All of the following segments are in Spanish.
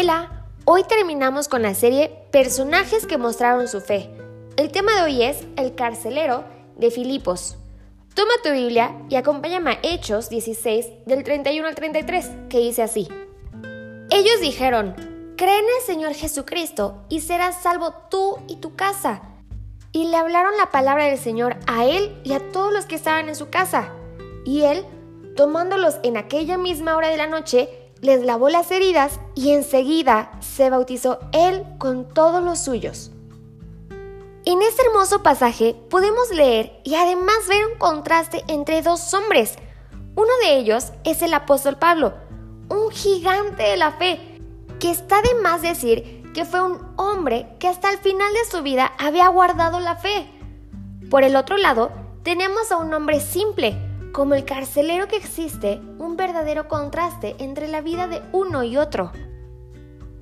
Hola, hoy terminamos con la serie Personajes que mostraron su fe. El tema de hoy es El carcelero de Filipos. Toma tu Biblia y acompáñame a Hechos 16 del 31 al 33, que dice así. Ellos dijeron, cree en el Señor Jesucristo y serás salvo tú y tu casa. Y le hablaron la palabra del Señor a él y a todos los que estaban en su casa. Y él, tomándolos en aquella misma hora de la noche, les lavó las heridas y enseguida se bautizó él con todos los suyos. En este hermoso pasaje podemos leer y además ver un contraste entre dos hombres. Uno de ellos es el apóstol Pablo, un gigante de la fe, que está de más decir que fue un hombre que hasta el final de su vida había guardado la fe. Por el otro lado, tenemos a un hombre simple, como el carcelero que existe un verdadero contraste entre la vida de uno y otro.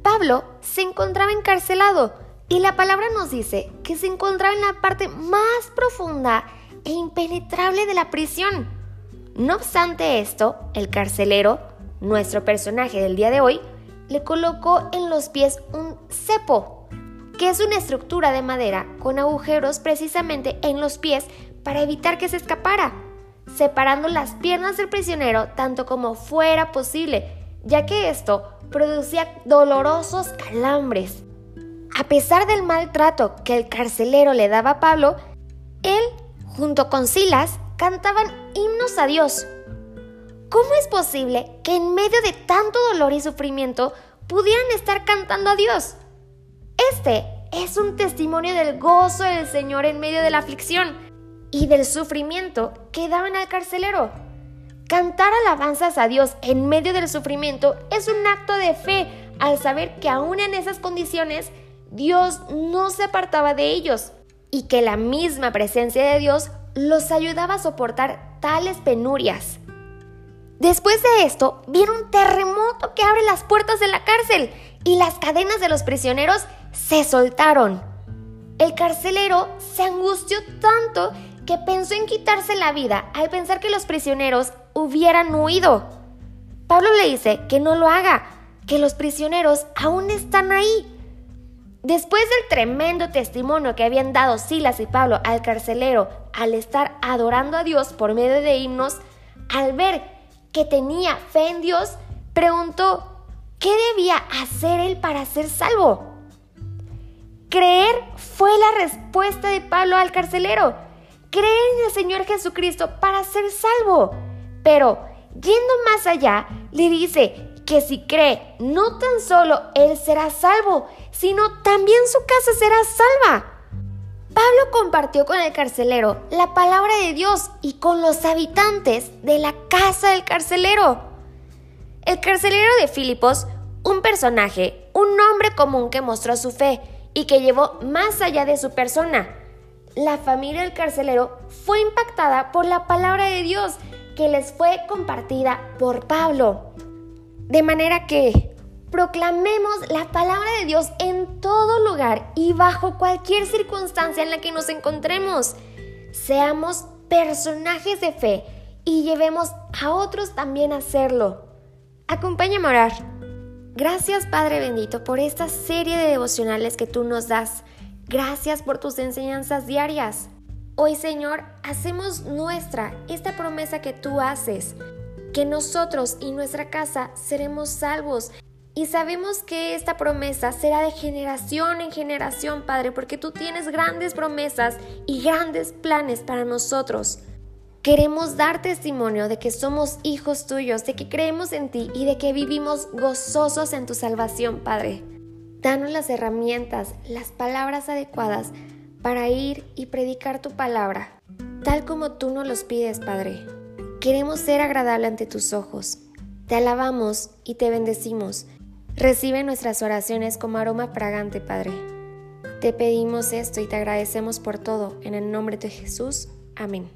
Pablo se encontraba encarcelado y la palabra nos dice que se encontraba en la parte más profunda e impenetrable de la prisión. No obstante esto, el carcelero, nuestro personaje del día de hoy, le colocó en los pies un cepo, que es una estructura de madera con agujeros precisamente en los pies para evitar que se escapara separando las piernas del prisionero tanto como fuera posible, ya que esto producía dolorosos calambres. A pesar del maltrato que el carcelero le daba a Pablo, él, junto con Silas, cantaban himnos a Dios. ¿Cómo es posible que en medio de tanto dolor y sufrimiento pudieran estar cantando a Dios? Este es un testimonio del gozo del Señor en medio de la aflicción y del sufrimiento que daban al carcelero. Cantar alabanzas a Dios en medio del sufrimiento es un acto de fe al saber que aún en esas condiciones Dios no se apartaba de ellos y que la misma presencia de Dios los ayudaba a soportar tales penurias. Después de esto, vieron un terremoto que abre las puertas de la cárcel y las cadenas de los prisioneros se soltaron. El carcelero se angustió tanto que pensó en quitarse la vida al pensar que los prisioneros hubieran huido. Pablo le dice que no lo haga, que los prisioneros aún están ahí. Después del tremendo testimonio que habían dado Silas y Pablo al carcelero al estar adorando a Dios por medio de himnos, al ver que tenía fe en Dios, preguntó, ¿qué debía hacer él para ser salvo? Creer fue la respuesta de Pablo al carcelero cree en el Señor Jesucristo para ser salvo. Pero, yendo más allá, le dice que si cree, no tan solo él será salvo, sino también su casa será salva. Pablo compartió con el carcelero la palabra de Dios y con los habitantes de la casa del carcelero. El carcelero de Filipos, un personaje, un hombre común que mostró su fe y que llevó más allá de su persona la familia del carcelero fue impactada por la palabra de Dios que les fue compartida por Pablo. De manera que proclamemos la palabra de Dios en todo lugar y bajo cualquier circunstancia en la que nos encontremos. Seamos personajes de fe y llevemos a otros también a hacerlo. Acompáñame a orar. Gracias Padre bendito por esta serie de devocionales que tú nos das. Gracias por tus enseñanzas diarias. Hoy, Señor, hacemos nuestra esta promesa que tú haces, que nosotros y nuestra casa seremos salvos. Y sabemos que esta promesa será de generación en generación, Padre, porque tú tienes grandes promesas y grandes planes para nosotros. Queremos dar testimonio de que somos hijos tuyos, de que creemos en ti y de que vivimos gozosos en tu salvación, Padre. Danos las herramientas, las palabras adecuadas para ir y predicar tu palabra, tal como tú nos los pides, Padre. Queremos ser agradable ante tus ojos. Te alabamos y te bendecimos. Recibe nuestras oraciones como aroma fragante, Padre. Te pedimos esto y te agradecemos por todo. En el nombre de Jesús. Amén.